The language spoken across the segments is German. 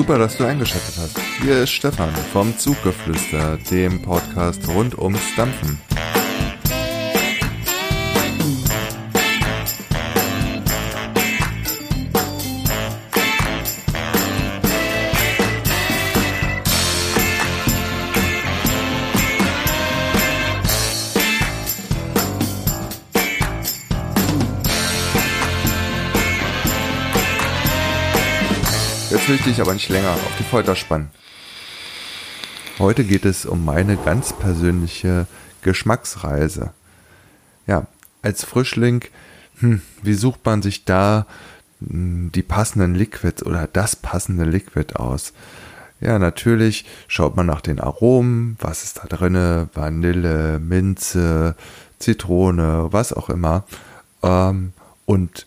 Super, dass du eingeschaltet hast. Hier ist Stefan vom Zuggeflüster, dem Podcast rund ums Dampfen. Will ich aber nicht länger auf die Folter spannen. Heute geht es um meine ganz persönliche Geschmacksreise. Ja, als Frischling, hm, wie sucht man sich da hm, die passenden Liquids oder das passende Liquid aus? Ja, natürlich schaut man nach den Aromen, was ist da drinne, Vanille, Minze, Zitrone, was auch immer. Ähm, und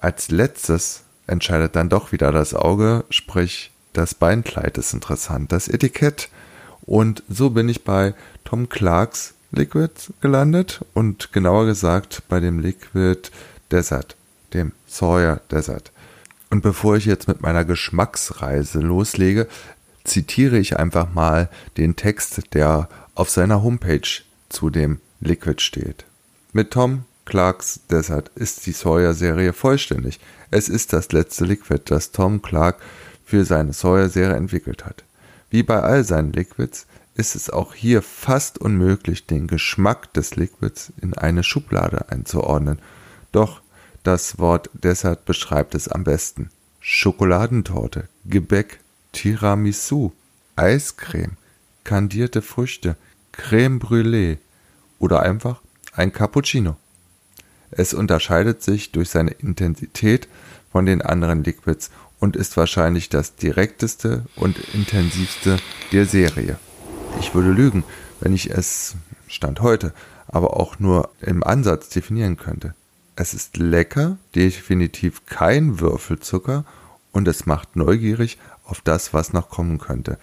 als letztes entscheidet dann doch wieder das Auge, sprich das Beinkleid ist interessant, das Etikett. Und so bin ich bei Tom Clarks Liquid gelandet und genauer gesagt bei dem Liquid Desert, dem Sawyer Desert. Und bevor ich jetzt mit meiner Geschmacksreise loslege, zitiere ich einfach mal den Text, der auf seiner Homepage zu dem Liquid steht. Mit Tom Clarks Desert ist die Sawyer-Serie vollständig. Es ist das letzte Liquid, das Tom Clark für seine Sawyer-Serie entwickelt hat. Wie bei all seinen Liquids ist es auch hier fast unmöglich, den Geschmack des Liquids in eine Schublade einzuordnen. Doch das Wort Desert beschreibt es am besten. Schokoladentorte, Gebäck, Tiramisu, Eiscreme, kandierte Früchte, Creme Brûlée oder einfach ein Cappuccino. Es unterscheidet sich durch seine Intensität von den anderen Liquids und ist wahrscheinlich das direkteste und intensivste der Serie. Ich würde lügen, wenn ich es Stand heute, aber auch nur im Ansatz definieren könnte. Es ist lecker, definitiv kein Würfelzucker und es macht neugierig auf das, was noch kommen könnte.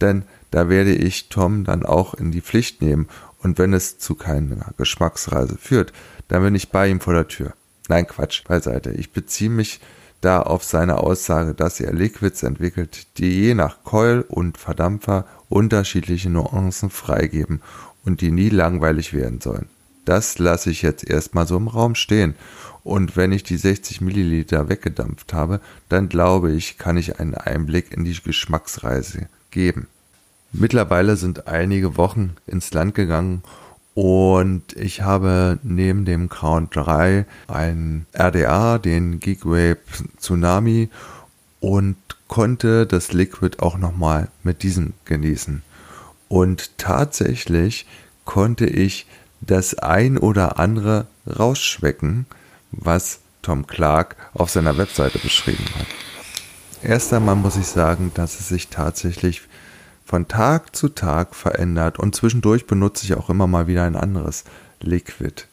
Denn da werde ich Tom dann auch in die Pflicht nehmen und wenn es zu keiner Geschmacksreise führt, dann bin ich bei ihm vor der Tür. Nein, Quatsch, beiseite. Ich beziehe mich da auf seine Aussage, dass er Liquids entwickelt, die je nach Keul und Verdampfer unterschiedliche Nuancen freigeben und die nie langweilig werden sollen. Das lasse ich jetzt erstmal so im Raum stehen. Und wenn ich die 60 Milliliter weggedampft habe, dann glaube ich, kann ich einen Einblick in die Geschmacksreise geben. Mittlerweile sind einige Wochen ins Land gegangen und ich habe neben dem Crown 3 ein RDA, den Geekwave Tsunami und konnte das Liquid auch nochmal mit diesem genießen. Und tatsächlich konnte ich das ein oder andere rausschmecken, was Tom Clark auf seiner Webseite beschrieben hat. Erst einmal muss ich sagen, dass es sich tatsächlich von Tag zu Tag verändert und zwischendurch benutze ich auch immer mal wieder ein anderes Liquid.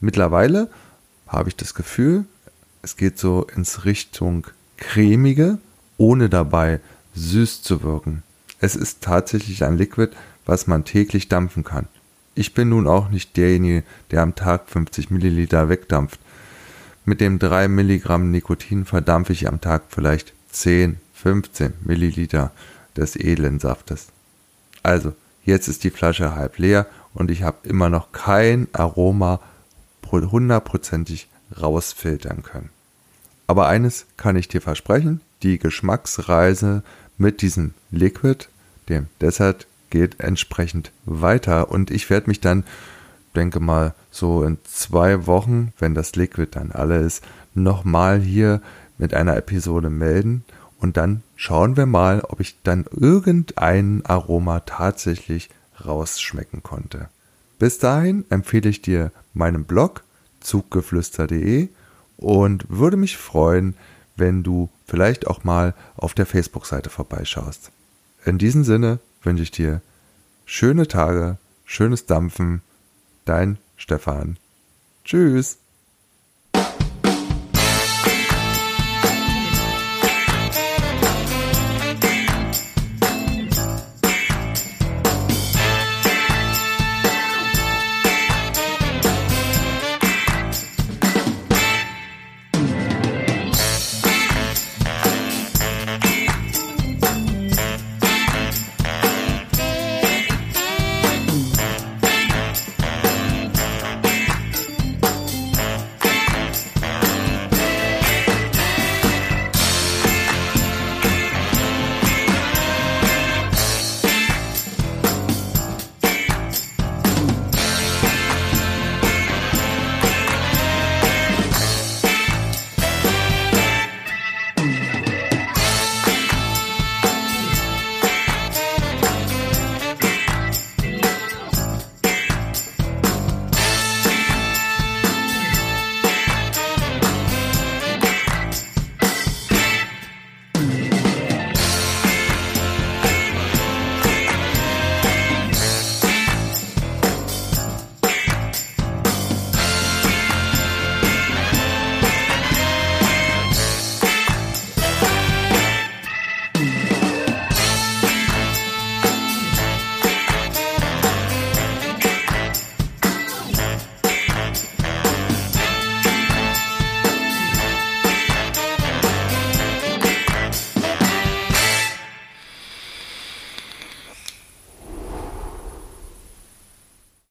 Mittlerweile habe ich das Gefühl, es geht so ins Richtung cremige, ohne dabei süß zu wirken. Es ist tatsächlich ein Liquid, was man täglich dampfen kann. Ich bin nun auch nicht derjenige, der am Tag 50 Milliliter wegdampft. Mit dem 3 Milligramm Nikotin verdampfe ich am Tag vielleicht 10, 15 Milliliter des edlen Saftes. Also, jetzt ist die Flasche halb leer und ich habe immer noch kein Aroma hundertprozentig rausfiltern können. Aber eines kann ich dir versprechen, die Geschmacksreise mit diesem Liquid, dem Desert, geht entsprechend weiter und ich werde mich dann, denke mal, so in zwei Wochen, wenn das Liquid dann alle ist, nochmal hier mit einer Episode melden und dann schauen wir mal, ob ich dann irgendein Aroma tatsächlich rausschmecken konnte. Bis dahin empfehle ich dir meinen Blog zuggeflüster.de und würde mich freuen, wenn du vielleicht auch mal auf der Facebook-Seite vorbeischaust. In diesem Sinne wünsche ich dir schöne Tage, schönes Dampfen, dein Stefan. Tschüss.